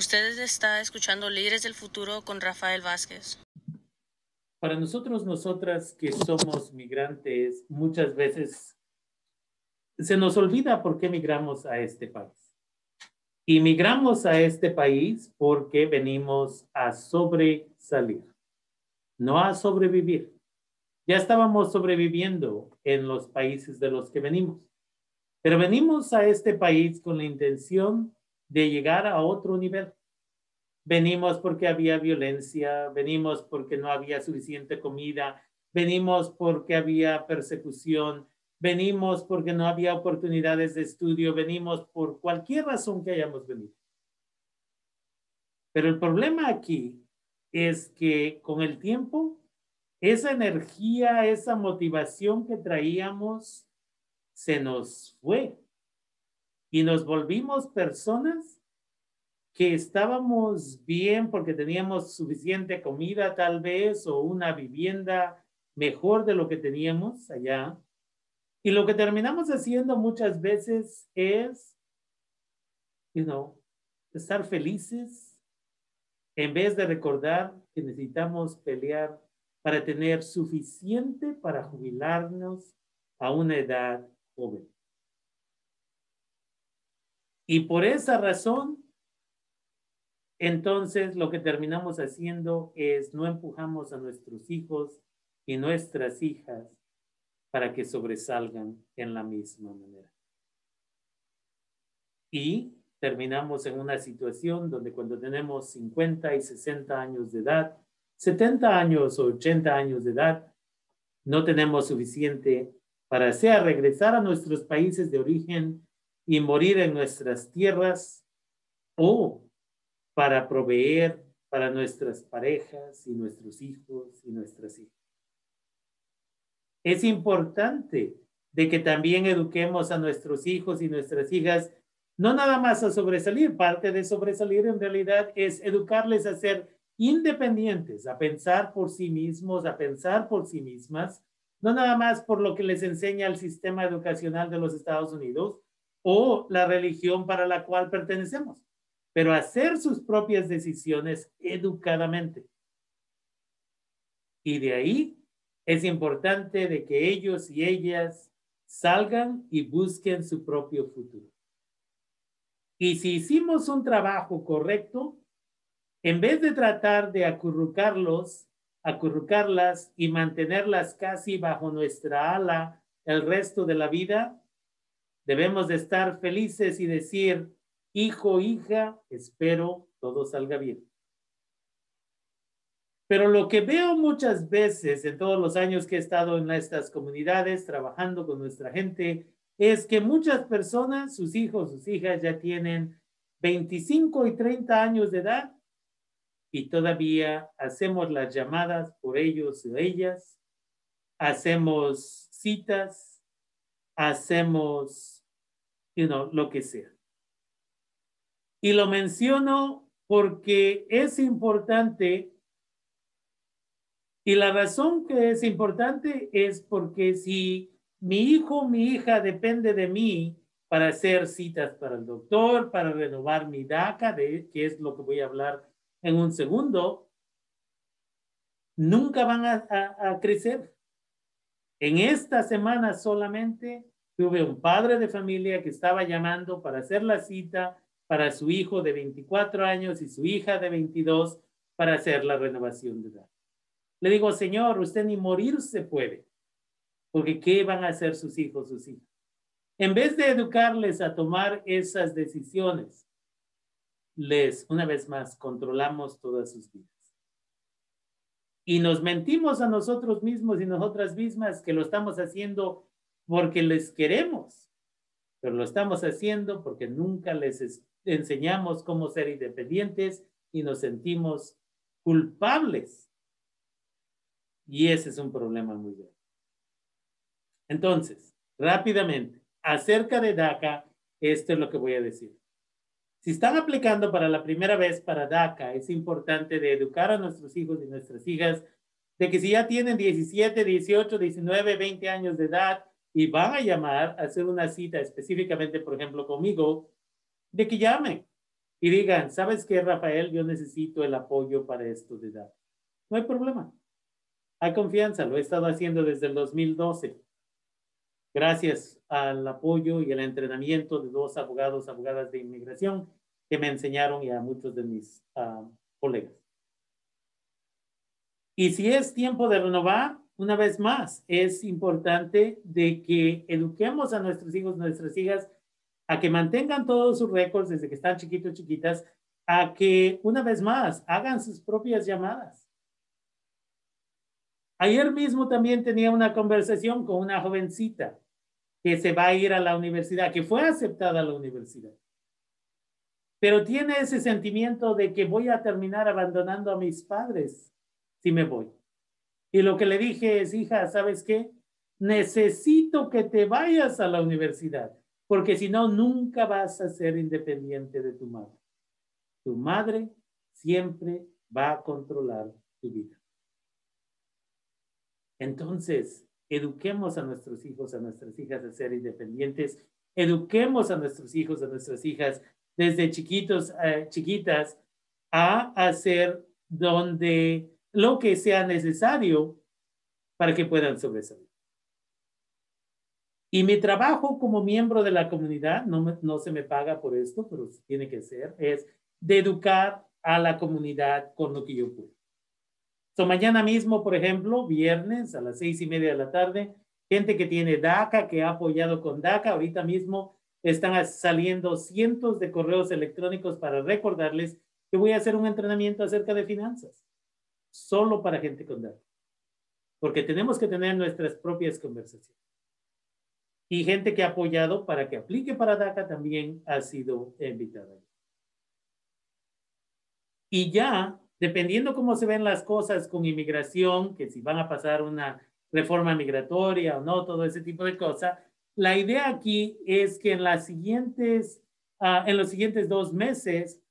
Usted está escuchando Líderes del Futuro con Rafael Vázquez. Para nosotros, nosotras que somos migrantes, muchas veces se nos olvida por qué migramos a este país. Y migramos a este país porque venimos a sobresalir, no a sobrevivir. Ya estábamos sobreviviendo en los países de los que venimos, pero venimos a este país con la intención de llegar a otro nivel. Venimos porque había violencia, venimos porque no había suficiente comida, venimos porque había persecución, venimos porque no había oportunidades de estudio, venimos por cualquier razón que hayamos venido. Pero el problema aquí es que con el tiempo, esa energía, esa motivación que traíamos, se nos fue y nos volvimos personas que estábamos bien porque teníamos suficiente comida tal vez o una vivienda mejor de lo que teníamos allá. Y lo que terminamos haciendo muchas veces es, you estar felices en vez de recordar que necesitamos pelear para tener suficiente para jubilarnos a una edad joven. Y por esa razón, entonces lo que terminamos haciendo es no empujamos a nuestros hijos y nuestras hijas para que sobresalgan en la misma manera. Y terminamos en una situación donde cuando tenemos 50 y 60 años de edad, 70 años o 80 años de edad, no tenemos suficiente para sea regresar a nuestros países de origen y morir en nuestras tierras o para proveer para nuestras parejas y nuestros hijos y nuestras hijas. Es importante de que también eduquemos a nuestros hijos y nuestras hijas, no nada más a sobresalir, parte de sobresalir en realidad es educarles a ser independientes, a pensar por sí mismos, a pensar por sí mismas, no nada más por lo que les enseña el sistema educacional de los Estados Unidos, o la religión para la cual pertenecemos, pero hacer sus propias decisiones educadamente. Y de ahí es importante de que ellos y ellas salgan y busquen su propio futuro. Y si hicimos un trabajo correcto, en vez de tratar de acurrucarlos, acurrucarlas y mantenerlas casi bajo nuestra ala el resto de la vida, Debemos de estar felices y decir, hijo, hija, espero todo salga bien. Pero lo que veo muchas veces en todos los años que he estado en estas comunidades trabajando con nuestra gente es que muchas personas, sus hijos, sus hijas ya tienen 25 y 30 años de edad y todavía hacemos las llamadas por ellos o ellas, hacemos citas, hacemos lo que sea. Y lo menciono porque es importante y la razón que es importante es porque si mi hijo, mi hija depende de mí para hacer citas para el doctor, para renovar mi DACA, de, que es lo que voy a hablar en un segundo, nunca van a crecer. En esta semana solamente Tuve un padre de familia que estaba llamando para hacer la cita para su hijo de 24 años y su hija de 22 para hacer la renovación de edad. Le digo, Señor, usted ni morir se puede, porque ¿qué van a hacer sus hijos, sus hijas? En vez de educarles a tomar esas decisiones, les, una vez más, controlamos todas sus vidas. Y nos mentimos a nosotros mismos y nosotras mismas que lo estamos haciendo porque les queremos, pero lo estamos haciendo porque nunca les enseñamos cómo ser independientes y nos sentimos culpables. Y ese es un problema muy grande. Entonces, rápidamente, acerca de DACA, esto es lo que voy a decir. Si están aplicando para la primera vez para DACA, es importante de educar a nuestros hijos y nuestras hijas de que si ya tienen 17, 18, 19, 20 años de edad, y van a llamar a hacer una cita específicamente, por ejemplo, conmigo, de que llamen y digan, ¿sabes qué, Rafael? Yo necesito el apoyo para esto de edad. No hay problema. Hay confianza, lo he estado haciendo desde el 2012. Gracias al apoyo y el entrenamiento de dos abogados, abogadas de inmigración que me enseñaron y a muchos de mis ah, colegas. Y si es tiempo de renovar, una vez más, es importante de que eduquemos a nuestros hijos, nuestras hijas, a que mantengan todos sus récords desde que están chiquitos, chiquitas, a que una vez más hagan sus propias llamadas. Ayer mismo también tenía una conversación con una jovencita que se va a ir a la universidad, que fue aceptada a la universidad. Pero tiene ese sentimiento de que voy a terminar abandonando a mis padres si me voy. Y lo que le dije es, hija, ¿sabes qué? Necesito que te vayas a la universidad, porque si no, nunca vas a ser independiente de tu madre. Tu madre siempre va a controlar tu vida. Entonces, eduquemos a nuestros hijos, a nuestras hijas a ser independientes, eduquemos a nuestros hijos, a nuestras hijas desde chiquitos, eh, chiquitas, a hacer donde lo que sea necesario para que puedan sobresalir. Y mi trabajo como miembro de la comunidad, no, no se me paga por esto, pero tiene que ser, es de educar a la comunidad con lo que yo puedo mañana mismo, por ejemplo, viernes a las seis y media de la tarde, gente que tiene DACA, que ha apoyado con DACA, ahorita mismo están saliendo cientos de correos electrónicos para recordarles que voy a hacer un entrenamiento acerca de finanzas, solo para gente con DACA, porque tenemos que tener nuestras propias conversaciones. Y gente que ha apoyado para que aplique para DACA también ha sido invitada. Y ya dependiendo cómo se ven las cosas con inmigración, que si van a pasar una reforma migratoria o no, todo ese tipo de cosas, la idea aquí es que ah, en los siguientes dos meses,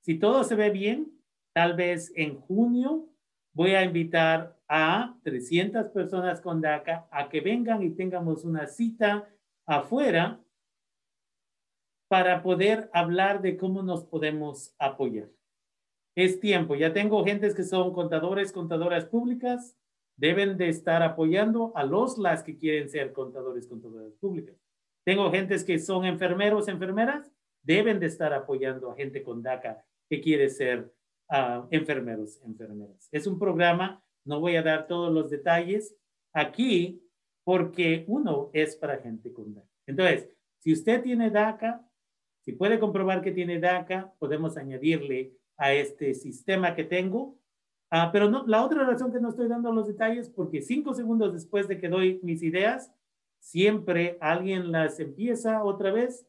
si todo se ve bien, tal vez en junio voy a invitar a 300 personas con DACA a que vengan y tengamos una cita afuera para poder hablar de cómo nos podemos apoyar es tiempo. Ya tengo gentes que son contadores, contadoras públicas, deben de estar apoyando a los las que quieren ser contadores, contadoras públicas. Tengo gentes que son enfermeros, enfermeras, deben de estar apoyando a gente con DACA que quiere ser enfermeros, enfermeras. Es un programa, no voy a dar todos los detalles aquí porque uno es para gente con DACA. Entonces, si usted tiene DACA, si puede comprobar que tiene DACA, podemos añadirle a este sistema que tengo. Ah, pero la otra razón que no estoy dando los detalles, porque cinco segundos después de que doy mis ideas, siempre alguien las empieza otra vez,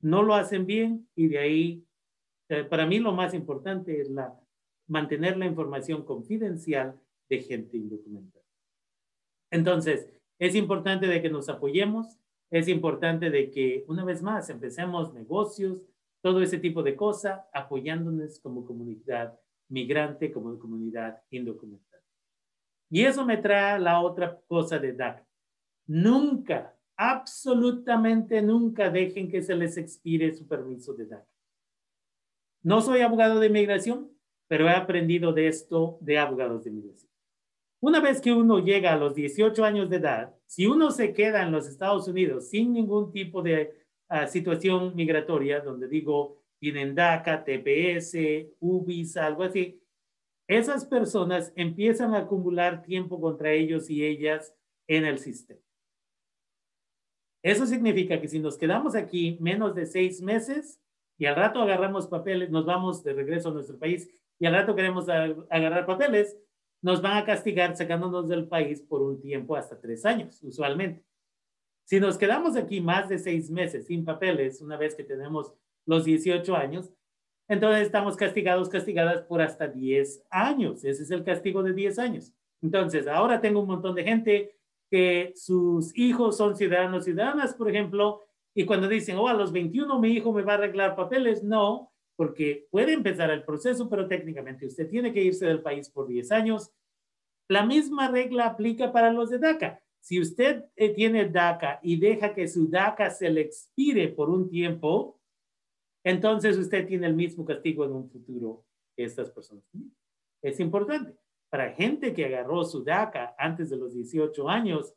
no lo hacen bien y de ahí, eh, para mí lo más importante es la, mantener la información confidencial de gente indocumentada. Entonces, es importante de que nos apoyemos, es importante de que una vez más empecemos negocios, todo ese tipo de cosas, apoyándonos como comunidad migrante, como comunidad indocumentada. Y eso me trae la otra cosa de DACA. Nunca, absolutamente nunca dejen que se les expire su permiso de DACA. No soy abogado de inmigración, pero he aprendido de esto de abogados de inmigración. Una vez que uno llega a los 18 años de edad, si uno se queda en los Estados Unidos sin ningún tipo de situación migratoria, donde digo, tienen DACA, TPS, UBIS, algo así, esas personas empiezan a acumular tiempo contra ellos y ellas en el sistema. Eso significa que si nos quedamos aquí menos de seis meses y al rato agarramos papeles, nos vamos de regreso a nuestro país y al rato queremos agarrar papeles, nos van a castigar sacándonos del país por un tiempo hasta tres años, usualmente. Si nos quedamos aquí más de seis meses sin papeles, una vez que tenemos los 18 años, entonces estamos castigados, castigadas por hasta 10 años. Ese es el castigo de 10 años. Entonces, ahora tengo un montón de gente que sus hijos son ciudadanos, ciudadanas, por ejemplo, y cuando dicen, oh, a los 21 mi hijo me va a arreglar papeles, no, porque puede empezar el proceso, pero técnicamente usted tiene que irse del país por 10 años. La misma regla aplica para los de DACA. Si usted eh, tiene DACA y deja que su DACA se le expire por un tiempo, entonces usted tiene el mismo castigo en un futuro que estas personas. Es importante. Para gente que agarró su DACA antes de los 18 años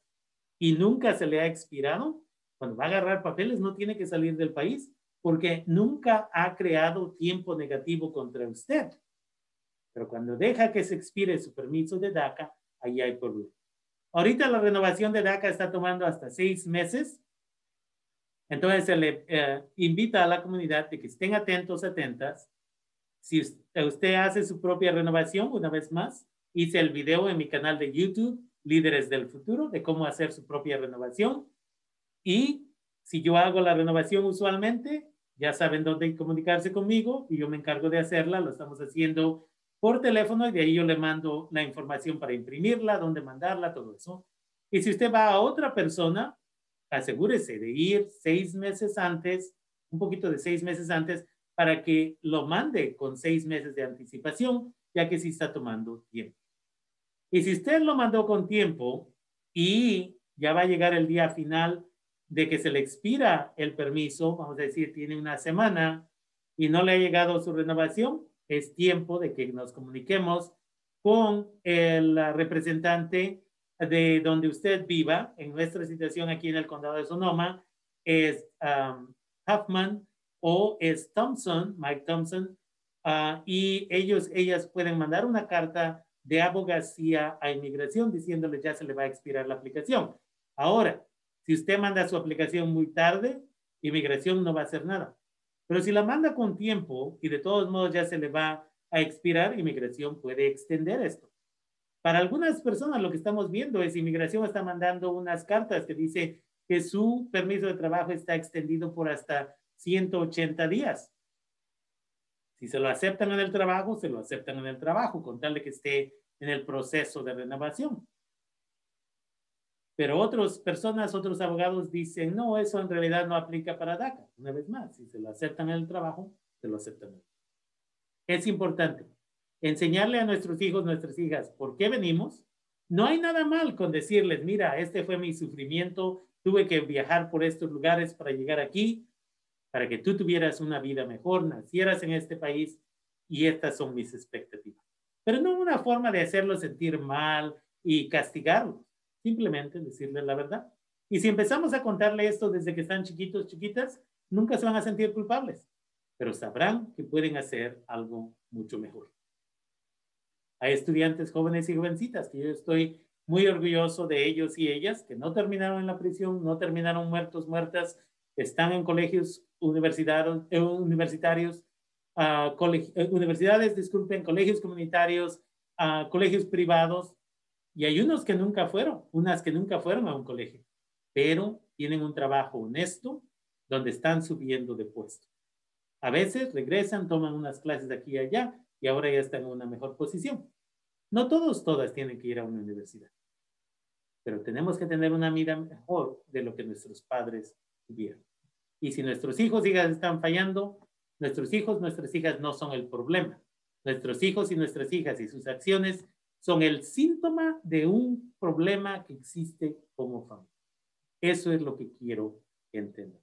y nunca se le ha expirado, cuando va a agarrar papeles no tiene que salir del país porque nunca ha creado tiempo negativo contra usted. Pero cuando deja que se expire su permiso de DACA, ahí hay problema. Ahorita la renovación de DACA está tomando hasta seis meses. Entonces se le eh, invita a la comunidad de que estén atentos, atentas. Si usted hace su propia renovación, una vez más, hice el video en mi canal de YouTube, Líderes del Futuro, de cómo hacer su propia renovación. Y si yo hago la renovación usualmente, ya saben dónde comunicarse conmigo y yo me encargo de hacerla. Lo estamos haciendo por teléfono y de ahí yo le mando la información para imprimirla, dónde mandarla, todo eso. Y si usted va a otra persona, asegúrese de ir seis meses antes, un poquito de seis meses antes, para que lo mande con seis meses de anticipación, ya que sí está tomando tiempo. Y si usted lo mandó con tiempo y ya va a llegar el día final de que se le expira el permiso, vamos a decir, tiene una semana y no le ha llegado su renovación, es tiempo de que nos comuniquemos con el representante de donde usted viva. En nuestra situación aquí en el condado de Sonoma es um, Huffman o es Thompson, Mike Thompson, uh, y ellos, ellas pueden mandar una carta de abogacía a inmigración diciéndole ya se le va a expirar la aplicación. Ahora, si usted manda su aplicación muy tarde, inmigración no va a hacer nada. Pero si la manda con tiempo y de todos modos ya se le va a expirar, inmigración puede extender esto. Para algunas personas lo que estamos viendo es inmigración está mandando unas cartas que dice que su permiso de trabajo está extendido por hasta 180 días. Si se lo aceptan en el trabajo, se lo aceptan en el trabajo, con tal de que esté en el proceso de renovación. Pero otras personas, otros abogados dicen, no, eso en realidad no aplica para DACA. Una vez más, si se lo aceptan en el trabajo, se lo aceptan. Es importante enseñarle a nuestros hijos, nuestras hijas, por qué venimos. No hay nada mal con decirles, mira, este fue mi sufrimiento, tuve que viajar por estos lugares para llegar aquí, para que tú tuvieras una vida mejor, nacieras en este país y estas son mis expectativas. Pero no una forma de hacerlos sentir mal y castigarlos Simplemente decirles la verdad. Y si empezamos a contarle esto desde que están chiquitos, chiquitas, nunca se van a sentir culpables, pero sabrán que pueden hacer algo mucho mejor. Hay estudiantes jóvenes y jovencitas que yo estoy muy orgulloso de ellos y ellas que no terminaron en la prisión, no terminaron muertos, muertas, están en colegios universitarios, eh, universitarios uh, universidades, disculpen, colegios comunitarios, uh, colegios privados, y hay unos que nunca fueron, unas que nunca fueron a un colegio, pero tienen un trabajo honesto donde están subiendo de puesto. A veces regresan, toman unas clases de aquí y allá y ahora ya están en una mejor posición. No todos, todas tienen que ir a una universidad, pero tenemos que tener una vida mejor de lo que nuestros padres tuvieron. Y si nuestros hijos hijas están fallando, nuestros hijos, nuestras hijas no son el problema. Nuestros hijos y nuestras hijas y sus acciones son el síntoma de un problema que existe como familia. Eso es lo que quiero entender.